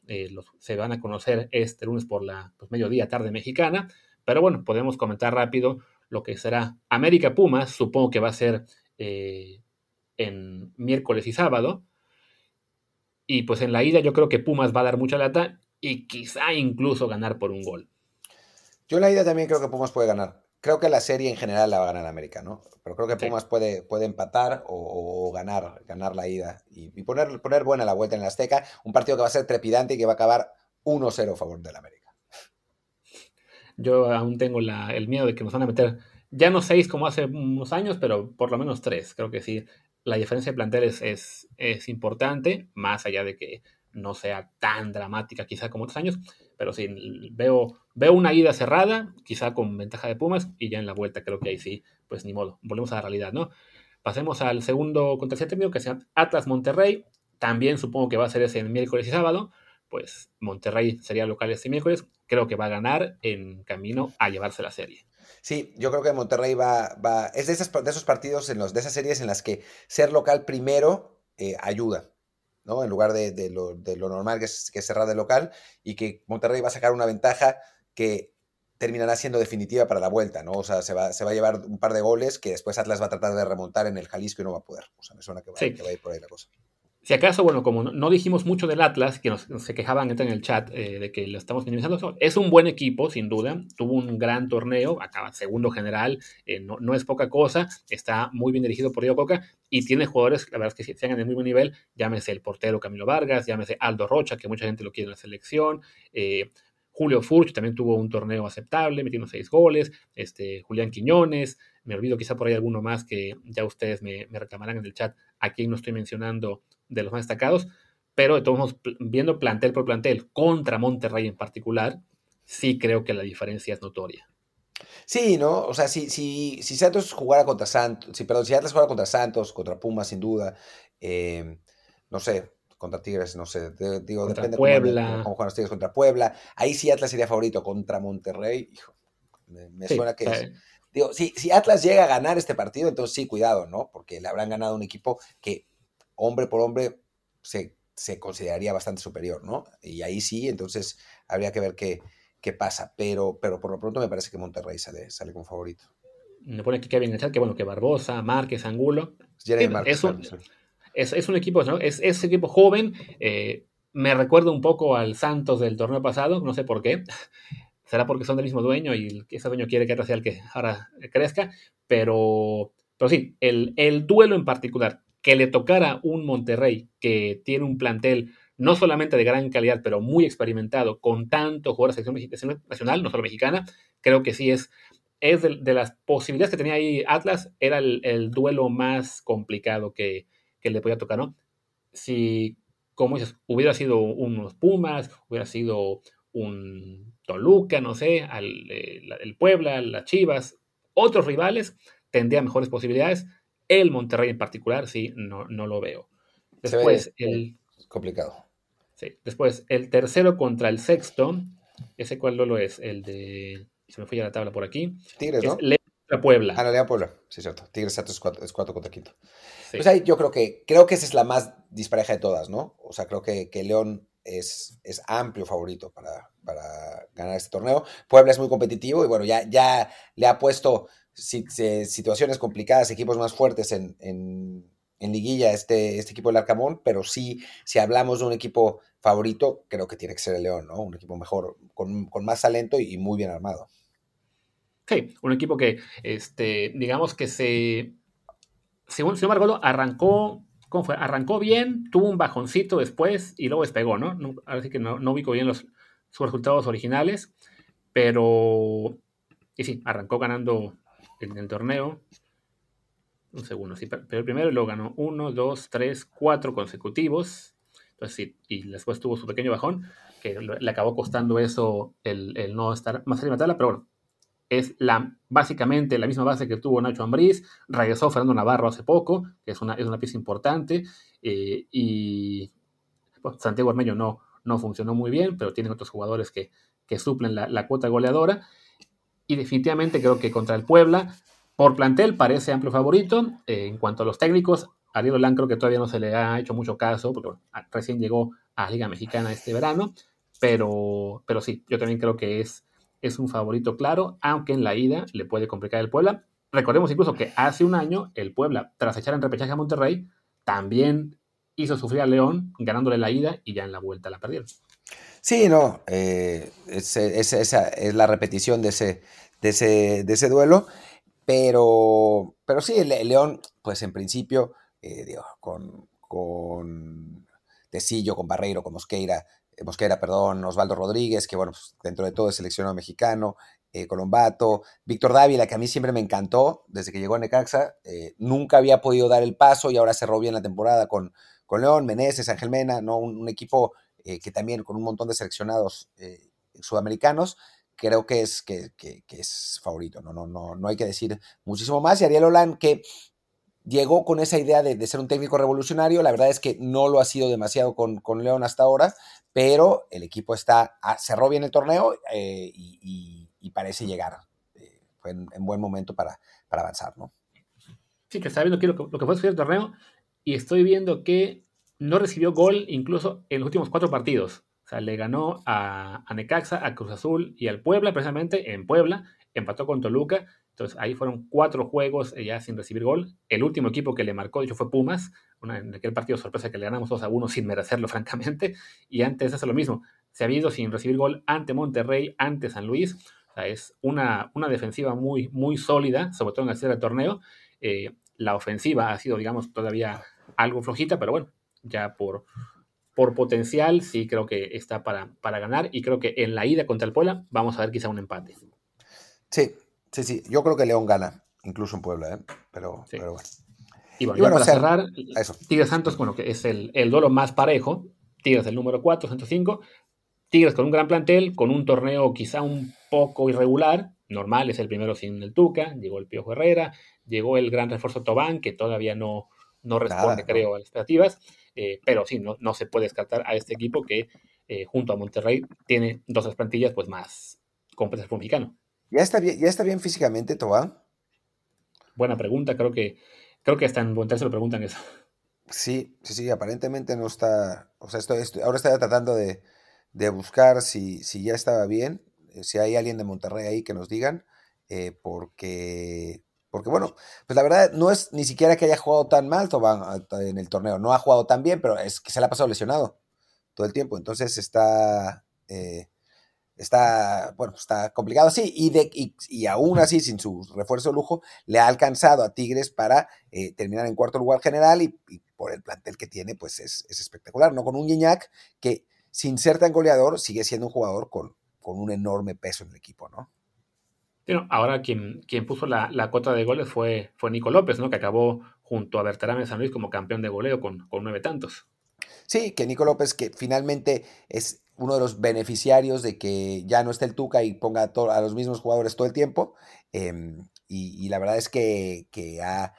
se van a conocer este lunes por la pues, mediodía, tarde mexicana. Pero bueno, podemos comentar rápido lo que será América Pumas. Supongo que va a ser eh, en miércoles y sábado. Y pues en la ida yo creo que Pumas va a dar mucha lata y quizá incluso ganar por un gol. Yo en la ida también creo que Pumas puede ganar. Creo que la serie en general la va a ganar América, ¿no? Pero creo que Pumas puede, puede empatar o, ganar, ganar la ida y, poner, poner buena la vuelta en la Azteca. Un partido que va a ser trepidante y que va a acabar 1-0 a favor del América. Yo aún tengo el miedo de que nos van a meter ya no seis como hace unos años, pero por lo menos tres. Creo que sí, la diferencia de planteles es, es, importante, más allá de que no sea tan dramática quizá como otros años, pero sí, veo, veo una ida cerrada, quizá con ventaja de Pumas, y ya en la vuelta creo que ahí sí, pues ni modo, volvemos a la realidad, ¿no? Pasemos al segundo contra el término, que sea Atlas Monterrey, también supongo que va a ser ese el miércoles y sábado, pues Monterrey sería local este miércoles, creo que va a ganar en camino a llevarse la serie. Sí, yo creo que Monterrey va, va es de, esas, de esos partidos, en los, de esas series en las que ser local primero eh, ayuda, ¿no? En lugar de, lo, normal que es, que cerrar de local y que Monterrey va a sacar una ventaja que terminará siendo definitiva para la vuelta, ¿no? O sea, se va, se va a llevar un par de goles que después Atlas va a tratar de remontar en el Jalisco y no va a poder. O sea, me suena que va, que va a ir por ahí la cosa. Si acaso, bueno, como no, dijimos mucho del Atlas, que nos, se quejaban en el chat eh, de que lo estamos minimizando, es un buen equipo, sin duda. Tuvo un gran torneo, acaba segundo general, eh, no, es poca cosa, está muy bien dirigido por Diego Coca y tiene jugadores, la verdad es que se hagan de muy buen nivel. Llámese el portero Camilo Vargas, llámese Aldo Rocha, que mucha gente lo quiere en la selección. Eh, Julio Furch también tuvo un torneo aceptable, metiendo seis goles. Este, Julián Quiñones, me olvido quizá por ahí alguno más que ya ustedes me, me reclamarán en el chat a quien no estoy mencionando de los más destacados, pero de todos modos, viendo plantel por plantel contra Monterrey en particular, sí creo que la diferencia es notoria. Sí, ¿no? O sea, si, si, si Santos jugara contra Santos, si, perdón, si Atlas jugara contra Santos, contra Pumas, sin duda, eh, no sé, contra Tigres, no sé, digo, contra depende Puebla. cómo, juegan los Tigres contra Puebla. Ahí sí Atlas sería favorito contra Monterrey. Hijo, me, suena que es, Digo, si, si Atlas llega a ganar este partido, entonces sí, cuidado, ¿no? Porque le habrán ganado un equipo que hombre por hombre se, consideraría bastante superior, ¿no? Y ahí sí, entonces habría que ver qué, qué pasa. Pero, pero por lo pronto me parece que Monterrey sale, sale como favorito. Me pone aquí Kevin en el chat que bueno, que Barbosa, Márquez, Angulo. es, un, es, un, equipo, ¿no? Es, es un equipo joven. Eh, me recuerda un poco al Santos del torneo pasado, no sé por qué. Será porque son del mismo dueño y ese dueño quiere que sea el que ahora crezca. Pero, pero sí, el, el duelo en particular que le tocara un Monterrey que tiene un plantel no solamente de gran calidad, pero muy experimentado, con tanto jugadores de selección nacional, no solo mexicana, creo que sí es, es de, las posibilidades que tenía ahí Atlas, era el, duelo más complicado que, le podía tocar, ¿no? Si, como dices, hubiera sido unos Pumas, hubiera sido un Toluca, no sé, al, eh, el Puebla, las Chivas, otros rivales, tendría mejores posibilidades el Monterrey en particular, sí, no, no lo veo. Después, el. Complicado. Sí, después, el tercero contra el sexto. ¿Ese cuál lo es? El de. Se me fue ya la tabla por aquí. Tigres, ¿no? León Puebla. Ah, no, León Puebla. Sí, cierto. Tigres es cuatro, es cuatro contra quinto. Pues ahí yo creo que, creo que esa es la más dispareja de todas, ¿no? O sea, creo que, que León es, es amplio favorito para, para ganar este torneo. Puebla es muy competitivo y bueno, ya, ya le ha puesto situaciones complicadas, equipos más fuertes en, en, liguilla este, este equipo del Arcamón, pero sí, si hablamos de un equipo favorito, creo que tiene que ser el León, ¿no? Un equipo mejor, con, más talento y muy bien armado. Sí, un equipo que, este, digamos que se, según señor Margolo, arrancó, ¿cómo fue? Arrancó bien, tuvo un bajoncito después y luego despegó, ¿no? ahora sí que no, no ubico bien los, sus resultados originales, pero, y sí, arrancó ganando en el torneo. Un segundo, sí, pero primero lo ganó uno, dos, tres, cuatro consecutivos. Entonces y después tuvo su pequeño bajón, que le acabó costando eso el, el no estar más arriba pero bueno, es la, básicamente la misma base que tuvo Nacho Ambriz, regresó Fernando Navarro hace poco, que es una, es una pieza importante, eh, y Santiago Armeño no, no funcionó muy bien, pero tienen otros jugadores que, que suplen la, la, cuota goleadora, y definitivamente creo que contra el Puebla, por plantel parece amplio favorito, eh, en cuanto a los técnicos, Ariel Olan creo que todavía no se le ha hecho mucho caso, porque recién llegó a Liga Mexicana este verano, pero, pero sí, yo también creo que es es un favorito claro, aunque en la ida le puede complicar el Puebla. Recordemos incluso que hace un año el Puebla, tras echar en repechaje a Monterrey, también hizo sufrir a León ganándole la ida y ya en la vuelta la perdieron. Sí, no, eh, es, esa es la repetición de ese, de ese, de ese duelo, pero, pero sí, el, León, pues en principio, eh, digo, con, con Tecillo, con Barreiro, con Mosqueira, eh, Mosquera, perdón, Osvaldo Rodríguez, que bueno, pues, dentro de todo es seleccionado mexicano, eh, Colombato, Víctor Dávila, que a mí siempre me encantó desde que llegó a Necaxa, eh, nunca había podido dar el paso y ahora cerró bien la temporada con, con León, Meneses, Ángel Mena, ¿no? un, equipo que también con un montón de seleccionados sudamericanos, creo que es, que, es favorito, ¿no? No, no, no hay que decir muchísimo más. Y Ariel Olan, que llegó con esa idea de, ser un técnico revolucionario. La verdad es que no lo ha sido demasiado con, con León hasta ahora, pero el equipo está, ah, cerró bien el torneo eh, y, parece llegar eh, en, en, buen momento para, para, avanzar, ¿no? Sí, que está viendo aquí lo que, lo que fue el torneo y estoy viendo que no recibió gol incluso en los últimos cuatro partidos. O sea, le ganó a, Necaxa, a Cruz Azul y al Puebla, precisamente en Puebla, empató con Toluca entonces ahí fueron cuatro juegos eh, ya sin recibir gol. El último equipo que le marcó, de hecho, fue Pumas, una, en aquel partido sorpresa que le ganamos 2 a 1 sin merecerlo, francamente. Y antes hace lo mismo. Se ha ido sin recibir gol ante Monterrey, ante San Luis. O sea, es una, una defensiva muy, muy sólida, sobre todo en el cierre del torneo. Eh, la ofensiva ha sido, digamos, todavía algo flojita, pero bueno, ya por, por potencial sí creo que está para, para ganar. Y creo que en la ida contra el Puebla vamos a ver quizá un empate. Sí, Sí, sí, yo creo que León gana, incluso en Puebla, ¿eh? pero, pero bueno. Y bueno, para cerrar, Tigres Santos, bueno, que es el, el duelo más parejo. Tigres el número 4, 105. Tigres con un gran plantel, con un torneo quizá un poco irregular. Normal, es el primero sin el Tuca. Llegó el Piojo Herrera. Llegó el gran refuerzo Tobán, que todavía no, no responde, creo, a las expectativas. Eh, pero sí, no, no se puede descartar a este equipo que, eh, junto a Monterrey, tiene dos plantillas pues, más completas por mexicano. ¿Ya está bien, ya está bien físicamente, Tobán? Buena pregunta, creo que, creo que hasta en Monterrey se lo preguntan eso. Sí, sí, sí, aparentemente no está. O sea, estoy, estoy ahora estoy tratando de, de buscar si, si, ya estaba bien, eh, si hay alguien de Monterrey ahí que nos digan, eh, porque, porque bueno, pues la verdad no es ni siquiera que haya jugado tan mal Tobán en el torneo, no ha jugado tan bien, pero es que se le ha pasado lesionado todo el tiempo, entonces está. Eh, está, bueno, está complicado así. Y, de, y, aún así, sin su refuerzo de lujo, le ha alcanzado a Tigres para eh, terminar en cuarto lugar general y, por el plantel que tiene, pues es, es, espectacular, ¿no? Con un Gignac que, sin ser tan goleador, sigue siendo un jugador con, con un enorme peso en el equipo, ¿no? Ahora quien, puso la, la cota de goles fue, fue Nico López, ¿no? Que acabó junto a Bertarame San Luis como campeón de goleo con, con nueve tantos. Sí, que Nico López, que finalmente es uno de los beneficiarios de que ya no esté el Tuca y ponga a, los mismos jugadores todo el tiempo. Em, y, la verdad es que, ha,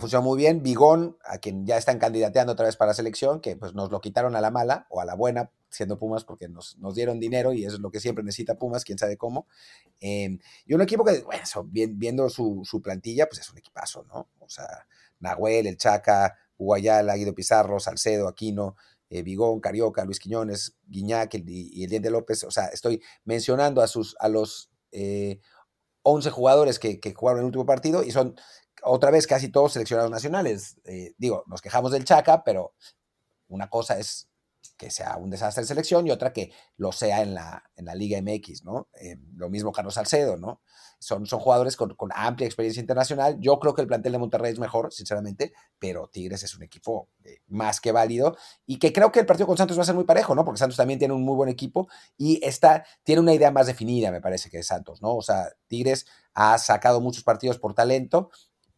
funcionado muy bien. Bigón, a quien ya están candidateando otra vez para la selección, que pues nos lo quitaron a la mala o a la buena, siendo Pumas, porque nos, dieron dinero y es lo que siempre necesita Pumas, quién sabe cómo. Em, y un equipo que, bueno, viendo su, su, plantilla, pues es un equipazo, ¿no? O sea, Nahuel, el Chaca, Guayala, Guido Pizarro, Salcedo, Aquino, eh, Vigón, Carioca, Luis Quiñones, Guiñac y, el Diente López. O sea, estoy mencionando a, sus, a los 11 eh, jugadores que, jugaron el último partido y son otra vez casi todos seleccionados nacionales. Eh, digo, nos quejamos del Chaca, pero una cosa es que sea un desastre de selección y otra que lo sea en la, en la Liga MX, ¿no? Eh, lo mismo Carlos Salcedo, ¿no? Son, son jugadores con, amplia experiencia internacional. Yo creo que el plantel de Monterrey es mejor, sinceramente, pero Tigres es un equipo eh, más que válido y que creo que el partido con Santos va a ser muy parejo, ¿no? Porque Santos también tiene un muy buen equipo y está, tiene una idea más definida, me parece, que Santos, ¿no? O sea, Tigres ha sacado muchos partidos por talento,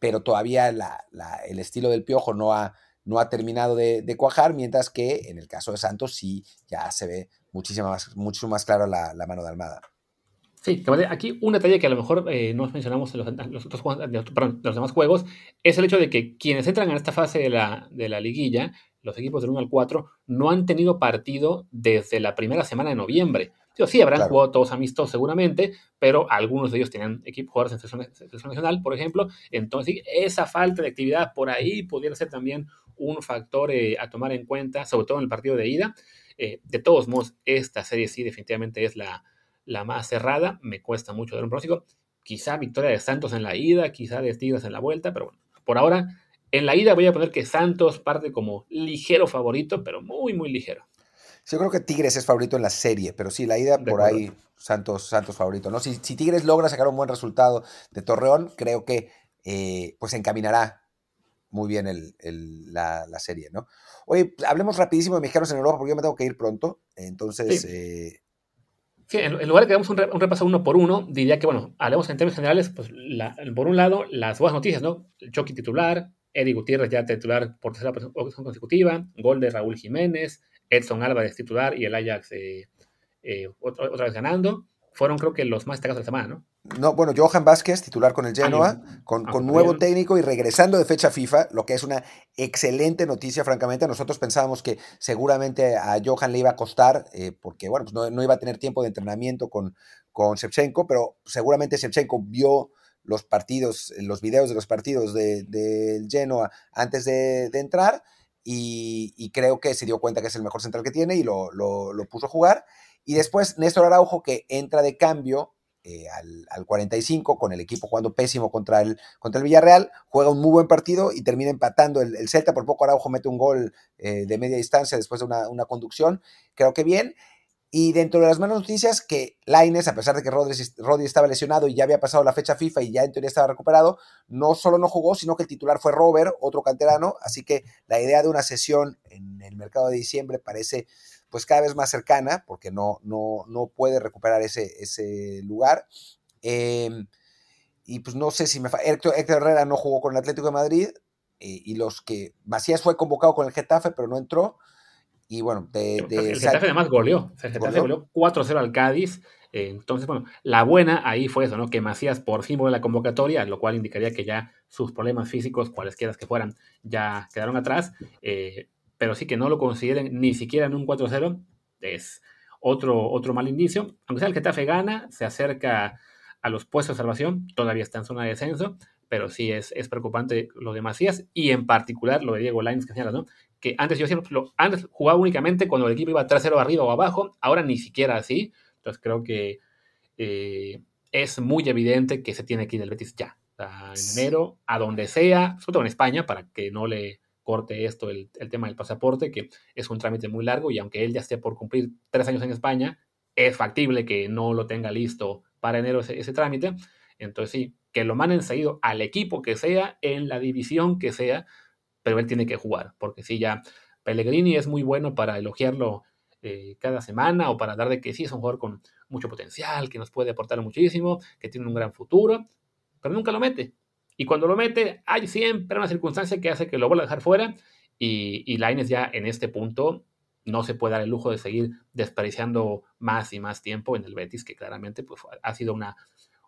pero todavía el estilo del piojo no ha no ha terminado de, cuajar, mientras que en el caso de Santos sí ya se ve muchísimo más, mucho más claro la, la mano de Almada. Sí, aquí un detalle que a lo mejor eh, no mencionamos en los, los otros perdón, los demás juegos es el hecho de que quienes entran en esta fase de la, de la liguilla, los equipos del 1 al 4, no han tenido partido desde la primera semana de noviembre. Sí, habrán claro. jugado todos amistos seguramente, pero algunos de ellos tienen equipo jugadores en selección, selección nacional, por ejemplo. Entonces, esa falta de actividad por ahí pudiera ser también un factor eh, a tomar en cuenta, sobre todo en el partido de ida. Eh, de todos modos, esta serie sí definitivamente es la, la más cerrada. Me cuesta mucho dar un pronóstico. Quizá victoria de Santos en la ida, quizá de Tigres en la vuelta, pero bueno, por ahora, en la ida voy a poner que Santos parte como ligero favorito, pero muy, muy ligero. Yo creo que Tigres es favorito en la serie, pero sí, la ida de por acuerdo. ahí, Santos, Santos favorito. ¿no? Si, si, Tigres logra sacar un buen resultado de Torreón, creo que eh, pues encaminará muy bien el, el, la, la, serie, ¿no? Oye, hablemos rapidísimo de mexicanos en Europa porque yo me tengo que ir pronto. Entonces. Sí. Eh... Sí, en, en, lugar de que hagamos un, re, un, repaso uno por uno, diría que, bueno, hablemos en términos generales, pues, la, por un lado, las buenas noticias, ¿no? Chucky titular, Eddie Gutiérrez ya titular por tercera ocasión consecutiva, gol de Raúl Jiménez, Edson Álvarez titular y el Ajax eh, eh, otra, otra, vez ganando. Fueron, creo que, los más destacados de la semana, ¿no? No, bueno, Johan Vázquez, titular con el Genoa, ah, con, con nuevo bien. técnico y regresando de fecha FIFA, lo que es una excelente noticia, francamente. Nosotros pensábamos que seguramente a Johan le iba a costar, eh, porque, bueno, pues no, no, iba a tener tiempo de entrenamiento con, con Shevchenko, pero seguramente Shevchenko vio los partidos, los videos de los partidos del de, de Genoa antes de, de entrar y, creo que se dio cuenta que es el mejor central que tiene y lo, lo, lo puso a jugar. Y después Néstor Araujo, que entra de cambio eh, al, al, 45 con el equipo jugando pésimo contra el, contra el Villarreal, juega un muy buen partido y termina empatando el, el Celta, por poco Araujo mete un gol eh, de media distancia después de una, una, conducción, creo que bien. Y dentro de las malas noticias, que Laines, a pesar de que Rodri, Rodri, estaba lesionado y ya había pasado la fecha FIFA y ya en teoría estaba recuperado, no solo no jugó, sino que el titular fue Robert, otro canterano. Así que la idea de una sesión en el mercado de diciembre parece pues cada vez más cercana, porque no, no, no puede recuperar ese, ese lugar. Eh, y pues no sé si me... Héctor, Héctor, Herrera no jugó con el Atlético de Madrid, eh, y los que... Macías fue convocado con el Getafe, pero no entró. Y bueno, de, de el Getafe además goleó. O sea, el Getafe goleó 4-0 al Cádiz. Eh, entonces, bueno, la buena ahí fue eso, ¿no? Que Macías por fin volvió a la convocatoria, lo cual indicaría que ya sus problemas físicos, cualesquiera que fueran, ya quedaron atrás. Eh, pero sí que no lo consideren ni siquiera en un 4-0 es otro, otro mal indicio. Aunque sea el Getafe gana, se acerca a los puestos de salvación, todavía está en zona de descenso, pero sí es, es preocupante lo de Macías y en particular lo de Diego Lainez que señala, ¿no? Que antes yo siempre lo, antes jugaba únicamente cuando el equipo iba 3-0 arriba o abajo, ahora ni siquiera así. Entonces creo que eh, es muy evidente que se tiene que ir el Betis ya. En enero, a donde sea, sobre todo en España, para que no le corte esto el, el, tema del pasaporte, que es un trámite muy largo y aunque él ya esté por cumplir tres años en España, es factible que no lo tenga listo para enero ese, ese trámite. Entonces sí, que lo manden seguido al equipo que sea, en la división que sea, pero él tiene que jugar, porque si ya Pellegrini es muy bueno para elogiarlo eh, cada semana o para dar de que sí es un jugador con mucho potencial, que nos puede aportar muchísimo, que tiene un gran futuro, pero nunca lo mete. Y cuando lo mete, hay siempre una circunstancia que hace que lo vuelva a dejar fuera. Y, y Laines ya en este punto no se puede dar el lujo de seguir desperdiciando más y más tiempo en el Betis, que claramente pues, ha sido una,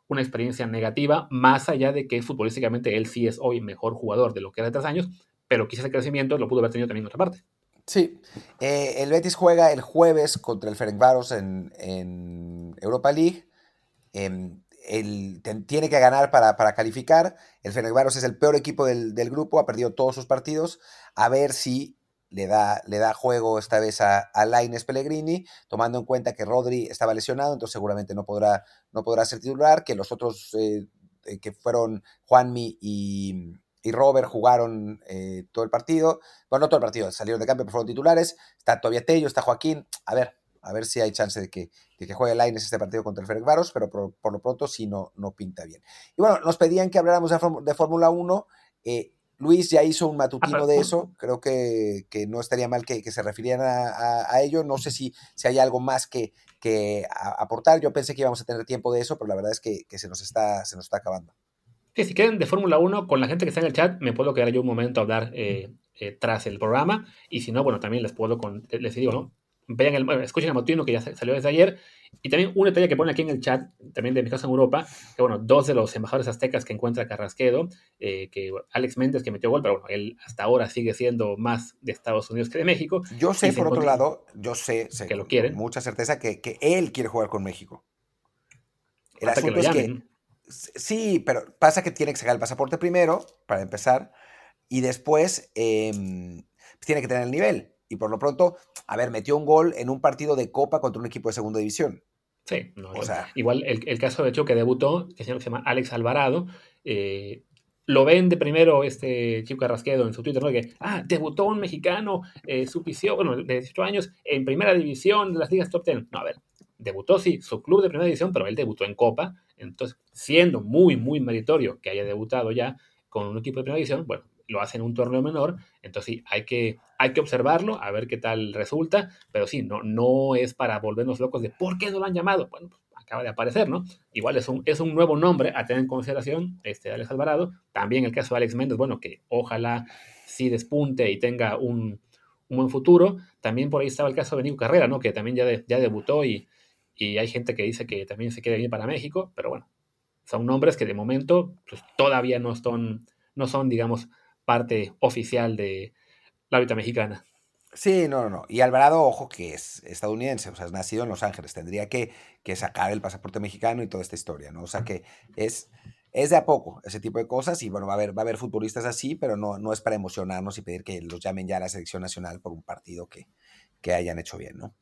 una experiencia negativa, más allá de que futbolísticamente él sí es hoy mejor jugador de lo que era de tres años, pero quizás el crecimiento lo pudo haber tenido también en otra parte. Sí, eh, el Betis juega el jueves contra el Ferencváros en, en Europa League. El, tiene que ganar para, para, calificar. El Fenerbahce es el peor equipo del, del, grupo, ha perdido todos sus partidos. A ver si le da, le da juego esta vez a, a Laines Pellegrini, tomando en cuenta que Rodri estaba lesionado, entonces seguramente no podrá, no podrá ser titular, que los otros eh, que fueron Juanmi y, y Robert jugaron eh, todo el partido. Bueno, no todo el partido, salieron de cambio, pero fueron titulares. Está todavía Tello, está Joaquín. A ver, a ver si hay chance de que, de que juegue Laines este partido contra el Varos, pero por, lo pronto sí no, no pinta bien. Y bueno, nos pedían que habláramos de, Fórmula 1. Eh, Luis ya hizo un matutino de eso, creo que, no estaría mal que, se refirieran a, ello. No sé si, si hay algo más que, que aportar. Yo pensé que íbamos a tener tiempo de eso, pero la verdad es que, se, nos está, se nos está acabando. Sí, si quieren de Fórmula 1, con la gente que está en el chat, me puedo quedar yo un momento a hablar eh, eh, tras el programa. Y si no, bueno, también les puedo, con, les digo, ¿no? Vean el, escuchen el matutino que ya salió desde ayer y también un detalle que pone aquí en el chat, también de mi casa en Europa, que bueno, dos de los embajadores aztecas que encuentra Carrasquedo, eh, que Alex Méndez que metió gol, pero bueno, él hasta ahora sigue siendo más de Estados Unidos que de México. Yo sé, por otro lado, yo sé, que lo quieren. Con mucha certeza que, que, él quiere jugar con México. El asunto es que. Sí, pero pasa que tiene que sacar el pasaporte primero, para empezar, y después em, tiene que tener el nivel. Y por lo pronto, a ver, metió un gol en un partido de Copa contra un equipo de segunda división. Sí, o sea, igual el, caso de hecho que debutó, que se llama Alex Alvarado, eh, lo ven de primero este chico Carrasquedo en su Twitter, ¿no? Que, ah, debutó un mexicano, eh, su bueno, de 18 años, en primera división de las ligas top 10. No, a ver, debutó sí, su club de primera división, pero él debutó en Copa, entonces, siendo muy, muy meritorio que haya debutado ya con un equipo de primera división, bueno, lo hace en un torneo menor, entonces sí, hay que, hay que observarlo, a ver qué tal resulta, pero sí, no, no es para volvernos locos de por qué no lo han llamado. Bueno, pues, acaba de aparecer, ¿no? Igual es un, es un nuevo nombre a tener en consideración, este Alex Alvarado. También el caso de Alex Méndez, bueno, que ojalá sí despunte y tenga un, buen futuro. También por ahí estaba el caso de Nico Carrera, ¿no? Que también ya, ya debutó y, y hay gente que dice que también se quiere venir para México, pero bueno, son nombres que de momento pues, todavía no son, no son, digamos, parte oficial de la vida mexicana. Sí, no, no, no. Y Alvarado, ojo, que es estadounidense, o sea, es nacido en Los Ángeles, tendría que, que sacar el pasaporte mexicano y toda esta historia, ¿no? O sea, que es, es de a poco ese tipo de cosas y bueno, va a haber, va a haber futbolistas así, pero no, no es para emocionarnos y pedir que los llamen ya a la selección nacional por un partido que, que hayan hecho bien, ¿no?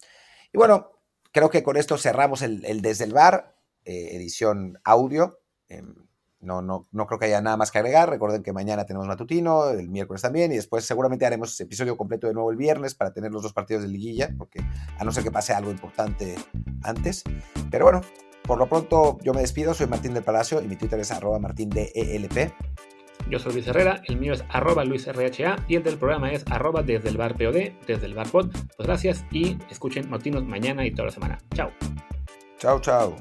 Y bueno, creo que con esto cerramos el, el Desde el Bar, eh, edición audio. Em, no, no, no creo que haya nada más que agregar. Recuerden que mañana tenemos matutino, el miércoles también, y después seguramente haremos episodio completo de nuevo el viernes para tener los dos partidos de liguilla, porque a no ser que pase algo importante antes. Pero bueno, por lo pronto yo me despido, soy Martín del Palacio y mi Twitter es arroba martindelp. Yo soy Luis Herrera, el mío es arroba luisrha y el del programa es arroba desde el bar POD, desde el bar pod. Pues gracias y escuchen Matinos mañana y toda la semana. Chao. Chao, chao.